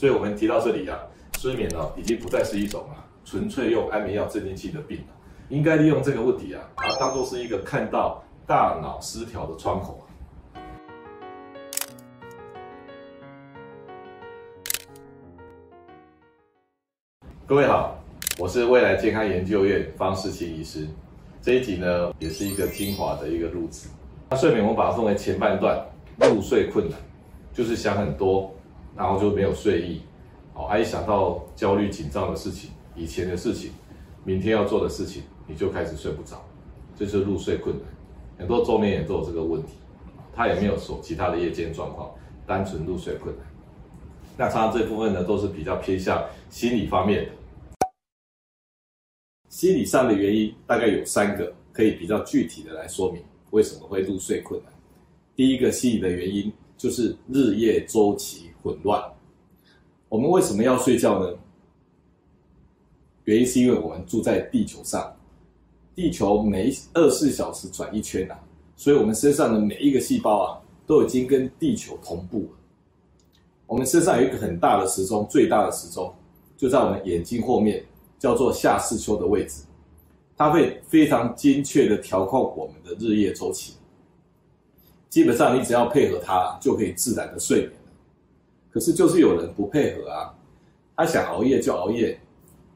所以我们提到这里啊，睡眠呢已经不再是一种啊纯粹用安眠药镇定剂的病了，应该利用这个问题啊，把它当做是一个看到大脑失调的窗口。各位好，我是未来健康研究院方世清医师。这一集呢，也是一个精华的一个录制。那睡眠我们把它分为前半段，入睡困难，就是想很多，然后就没有睡意，哦，一想到焦虑紧张的事情、以前的事情、明天要做的事情，你就开始睡不着，这就是入睡困难。很多中年人都有这个问题，他也没有说其他的夜间状况，单纯入睡困难。那常常这部分呢，都是比较偏向心理方面的。心理上的原因大概有三个，可以比较具体的来说明为什么会入睡困难。第一个心理的原因就是日夜周期混乱。我们为什么要睡觉呢？原因是因为我们住在地球上，地球每二十四小时转一圈啊，所以我们身上的每一个细胞啊，都已经跟地球同步了。我们身上有一个很大的时钟，最大的时钟就在我们眼睛后面。叫做下视丘的位置，它会非常精确的调控我们的日夜周期。基本上你只要配合它，就可以自然的睡眠。可是就是有人不配合啊，他想熬夜就熬夜。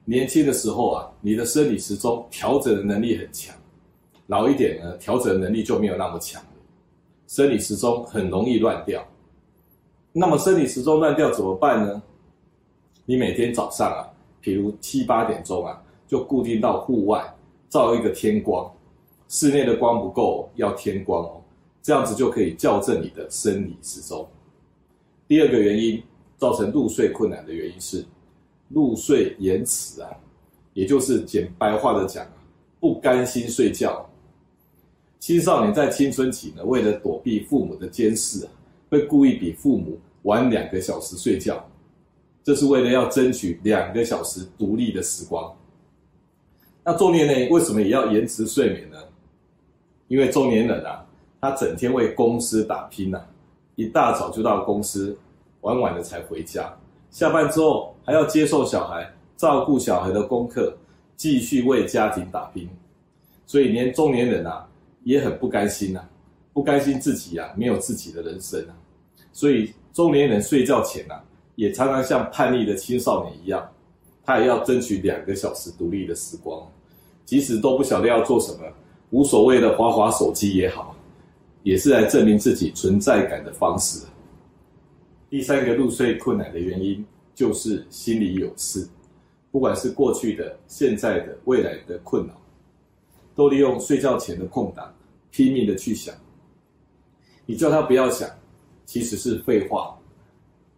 年轻的时候啊，你的生理时钟调整的能力很强；老一点呢，调整能力就没有那么强了。生理时钟很容易乱掉。那么生理时钟乱掉怎么办呢？你每天早上啊。比如七八点钟啊，就固定到户外照一个天光，室内的光不够，要天光哦，这样子就可以校正你的生理时钟。第二个原因造成入睡困难的原因是入睡延迟啊，也就是简白话的讲，不甘心睡觉。青少年在青春期呢，为了躲避父母的监视啊，会故意比父母晚两个小时睡觉。这是为了要争取两个小时独立的时光。那中年人为什么也要延迟睡眠呢？因为中年人啊，他整天为公司打拼呐、啊，一大早就到公司，晚晚的才回家，下班之后还要接受小孩，照顾小孩的功课，继续为家庭打拼。所以连中年人啊也很不甘心呐、啊，不甘心自己呀、啊、没有自己的人生啊。所以中年人睡觉前呐、啊。也常常像叛逆的青少年一样，他也要争取两个小时独立的时光，即使都不晓得要做什么，无所谓的滑滑手机也好，也是来证明自己存在感的方式。第三个入睡困难的原因就是心里有事，不管是过去的、现在的、未来的困扰，都利用睡觉前的空档拼命的去想。你叫他不要想，其实是废话。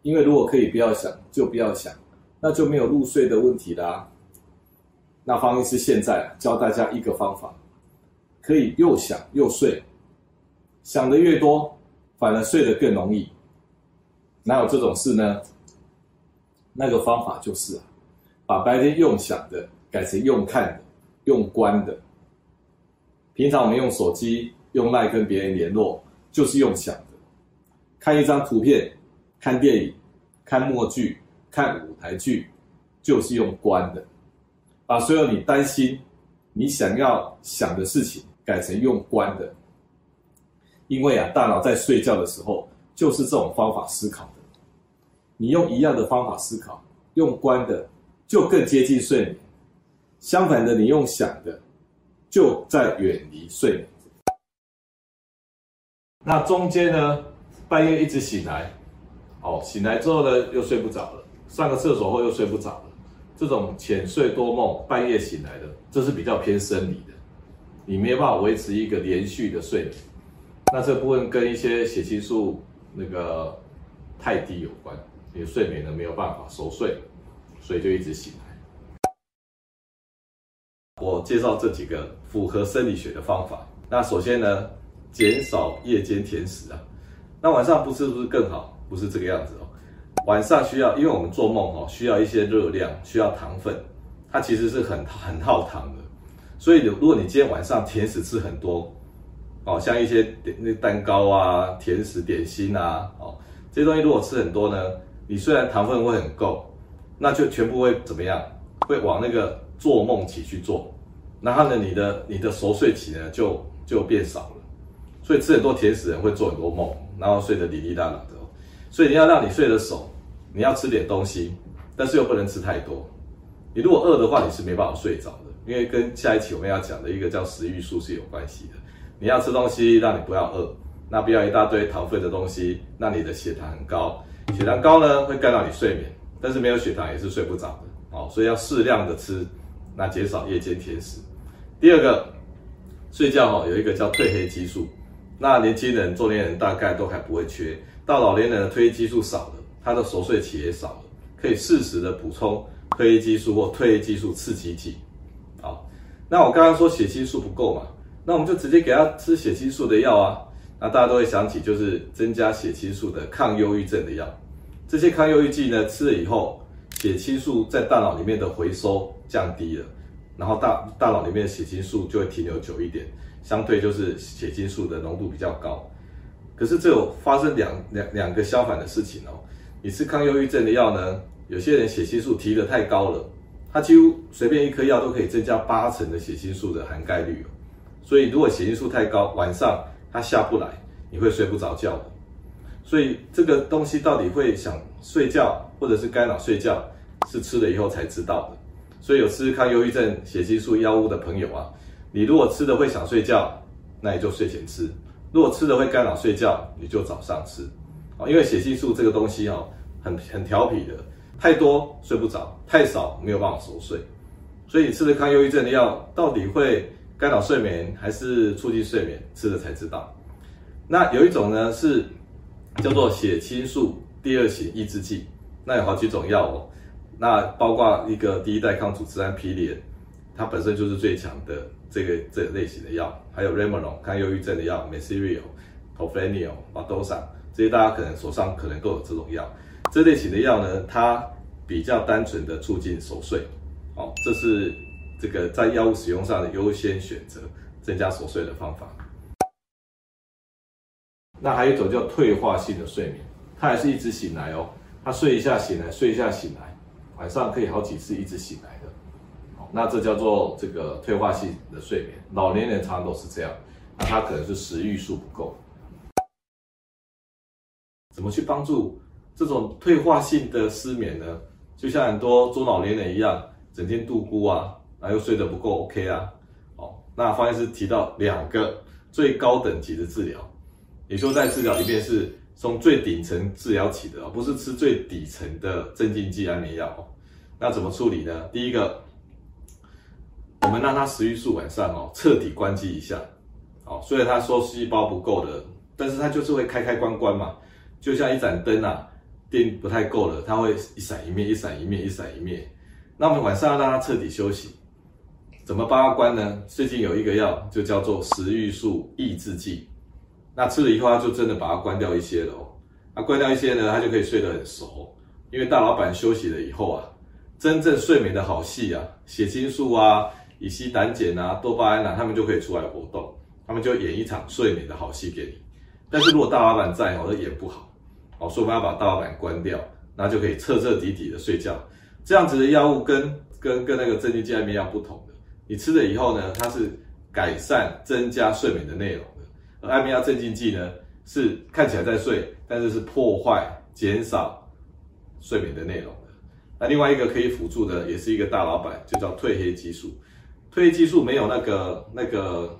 因为如果可以不要想，就不要想，那就没有入睡的问题啦。那方医师现在教大家一个方法，可以又想又睡，想的越多，反而睡得更容易。哪有这种事呢？那个方法就是啊，把白天用想的改成用看的、用观的。平常我们用手机、用 LINE 跟别人联络，就是用想的，看一张图片。看电影、看默剧、看舞台剧，就是用观的，把所有你担心、你想要想的事情改成用观的。因为啊，大脑在睡觉的时候就是这种方法思考的。你用一样的方法思考，用关的就更接近睡眠；相反的，你用想的就在远离睡眠。那中间呢，半夜一直醒来。哦，醒来之后呢，又睡不着了。上个厕所后又睡不着了。这种浅睡多梦，半夜醒来的，这是比较偏生理的。你没有办法维持一个连续的睡眠。那这部分跟一些血清素那个太低有关，你睡眠呢没有办法熟睡，所以就一直醒来。我介绍这几个符合生理学的方法。那首先呢，减少夜间甜食啊。那晚上不吃不是更好？不是这个样子哦，晚上需要，因为我们做梦哦，需要一些热量，需要糖分，它其实是很很耗糖的，所以如果你今天晚上甜食吃很多，哦，像一些点那蛋糕啊、甜食点心啊，哦，这些东西如果吃很多呢，你虽然糖分会很够，那就全部会怎么样？会往那个做梦期去做，然后呢，你的你的熟睡期呢就就变少了。所以吃很多甜食人会做很多梦，然后睡得滴滴答答的。所以你要让你睡得熟，你要吃点东西，但是又不能吃太多。你如果饿的话，你是没办法睡着的，因为跟下一期我们要讲的一个叫食欲素是有关系的。你要吃东西，让你不要饿，那不要一大堆糖分的东西，让你的血糖很高。血糖高呢，会干扰你睡眠，但是没有血糖也是睡不着的。哦，所以要适量的吃，那减少夜间甜食。第二个，睡觉哈有一个叫褪黑激素。那年轻人、中年人大概都还不会缺，到老年人的褪黑激素少了，他的熟睡期也少了，可以适时的补充褪黑激素或褪黑激素刺激剂。好，那我刚刚说血清素不够嘛，那我们就直接给他吃血清素的药啊。那大家都会想起就是增加血清素的抗忧郁症的药，这些抗忧郁剂呢吃了以后，血清素在大脑里面的回收降低了，然后大大脑里面的血清素就会停留久一点。相对就是血清素的浓度比较高，可是这有发生两两两个相反的事情哦。你吃抗忧郁症的药呢，有些人血清素提得太高了，他几乎随便一颗药都可以增加八成的血清素的含钙率哦。所以如果血清素太高，晚上它下不来，你会睡不着觉的。所以这个东西到底会想睡觉，或者是干扰睡觉，是吃了以后才知道的。所以有吃抗忧郁症血清素药物的朋友啊。你如果吃的会想睡觉，那你就睡前吃；如果吃的会干扰睡觉，你就早上吃。啊因为血清素这个东西哦，很很调皮的，太多睡不着，太少没有办法熟睡。所以你吃的抗忧郁症的药，到底会干扰睡眠还是促进睡眠，吃了才知道。那有一种呢是叫做血清素第二型抑制剂，那有好几种药哦，那包括一个第一代抗组织胺皮连，它本身就是最强的。这个这个类型的药，还有 Remeron 抗忧郁症的药，Mesereau、Tofranil、Valdosta 这些大家可能手上可能都有这种药。这类型的药呢，它比较单纯的促进熟睡，哦，这是这个在药物使用上的优先选择，增加熟睡的方法。那还有一种叫退化性的睡眠，它还是一直醒来哦，它睡一下醒来，睡一下醒来，晚上可以好几次一直醒来的。那这叫做这个退化性的睡眠，老年人常常都是这样，那他可能是食欲素不够。怎么去帮助这种退化性的失眠呢？就像很多中老年人一样，整天度孤啊，然后又睡得不够 OK 啊。哦，那方医师提到两个最高等级的治疗，也说在治疗里面是从最顶层治疗起的，不是吃最底层的镇静剂安眠药。那怎么处理呢？第一个。我们让他食欲素晚上哦彻底关机一下，哦，虽然他说细胞不够的，但是他就是会开开关关嘛，就像一盏灯啊，电不太够了，它会一闪一灭，一闪一灭，一闪一灭。那我们晚上要让他彻底休息，怎么帮他关呢？最近有一个药就叫做食欲素抑制剂，那吃了以后他就真的把它关掉一些了哦，那关掉一些呢，他就可以睡得很熟，因为大老板休息了以后啊，真正睡眠的好戏啊，血清素啊。乙烯胆碱啊，多巴胺啊，他们就可以出来活动，他们就演一场睡眠的好戏给你。但是如果大老板在，哦，都演不好，哦，所以我们要把大老板关掉，那就可以彻彻底底的睡觉。这样子的药物跟跟跟那个镇静剂安眠药不同的，你吃了以后呢，它是改善增加睡眠的内容的，而安眠药镇静剂呢，是看起来在睡，但是是破坏减少睡眠的内容的。那另外一个可以辅助的，也是一个大老板，就叫褪黑激素。褪黑激素没有那个那个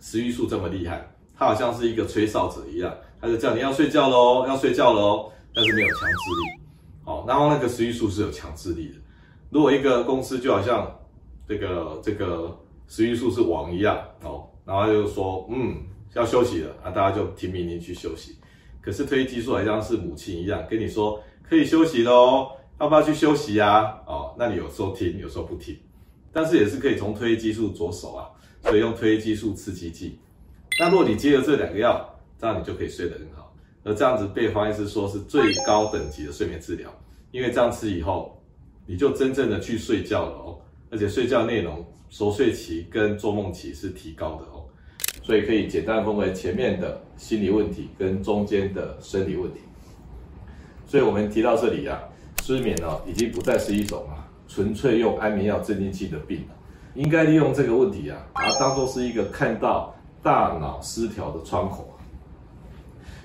食欲素这么厉害，它好像是一个吹哨者一样，它就叫你要睡觉喽，要睡觉喽，但是没有强制力。哦，然后那个食欲素是有强制力的。如果一个公司就好像这个这个食欲素是王一样哦，然后就说嗯要休息了啊，大家就听命令去休息。可是褪黑激素好像是母亲一样，跟你说可以休息喽，要不要去休息呀？哦，那你有时候听，有时候不听。但是也是可以从褪黑激素着手啊，所以用褪黑激素刺激剂。那如果你接了这两个药，这样你就可以睡得很好。而这样子被黄医师说是最高等级的睡眠治疗，因为这样吃以后，你就真正的去睡觉了哦，而且睡觉内容熟睡期跟做梦期是提高的哦，所以可以简单分为前面的心理问题跟中间的生理问题。所以我们提到这里啊，失眠呢、已经不再是一种啊纯粹用安眠药镇静剂的病了，应该利用这个问题啊，把它当做是一个看到大脑失调的窗口。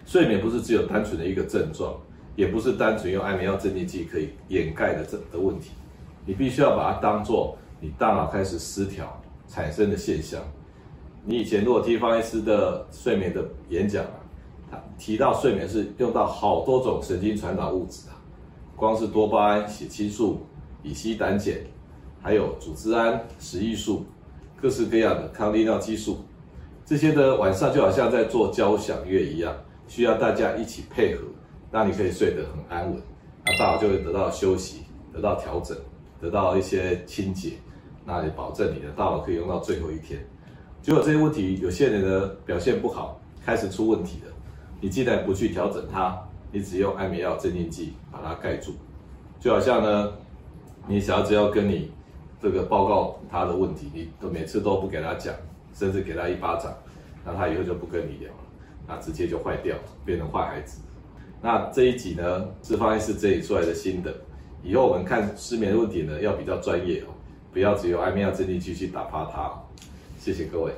睡眠不是只有单纯的一个症状，也不是单纯用安眠药镇静剂可以掩盖的这的问题，你必须要把它当做你大脑开始失调产生的现象。你以前如果听方医师的睡眠的演讲啊，他提到睡眠是用到好多种神经传导物质啊，光是多巴胺、血清素、乙烯胆碱，还有组织胺、食欲素，各式各样的抗利尿激素，这些的晚上就好像在做交响乐一样。需要大家一起配合，让你可以睡得很安稳，那大脑就会得到休息，得到调整，得到一些清洁，那也保证你的大脑可以用到最后一天。结果这些问题，有些人的表现不好，开始出问题了。你既然不去调整它，你只用安眠药镇静剂把它盖住，就好像呢，你小孩子要跟你这个报告他的问题，你都每次都不给他讲，甚至给他一巴掌，那他以后就不跟你聊了。那直接就坏掉，变成坏孩子。那这一集呢，是方医师整理出来的心得。以后我们看失眠的问题呢，要比较专业哦，不要只有安眠药镇定剂去打趴它。谢谢各位。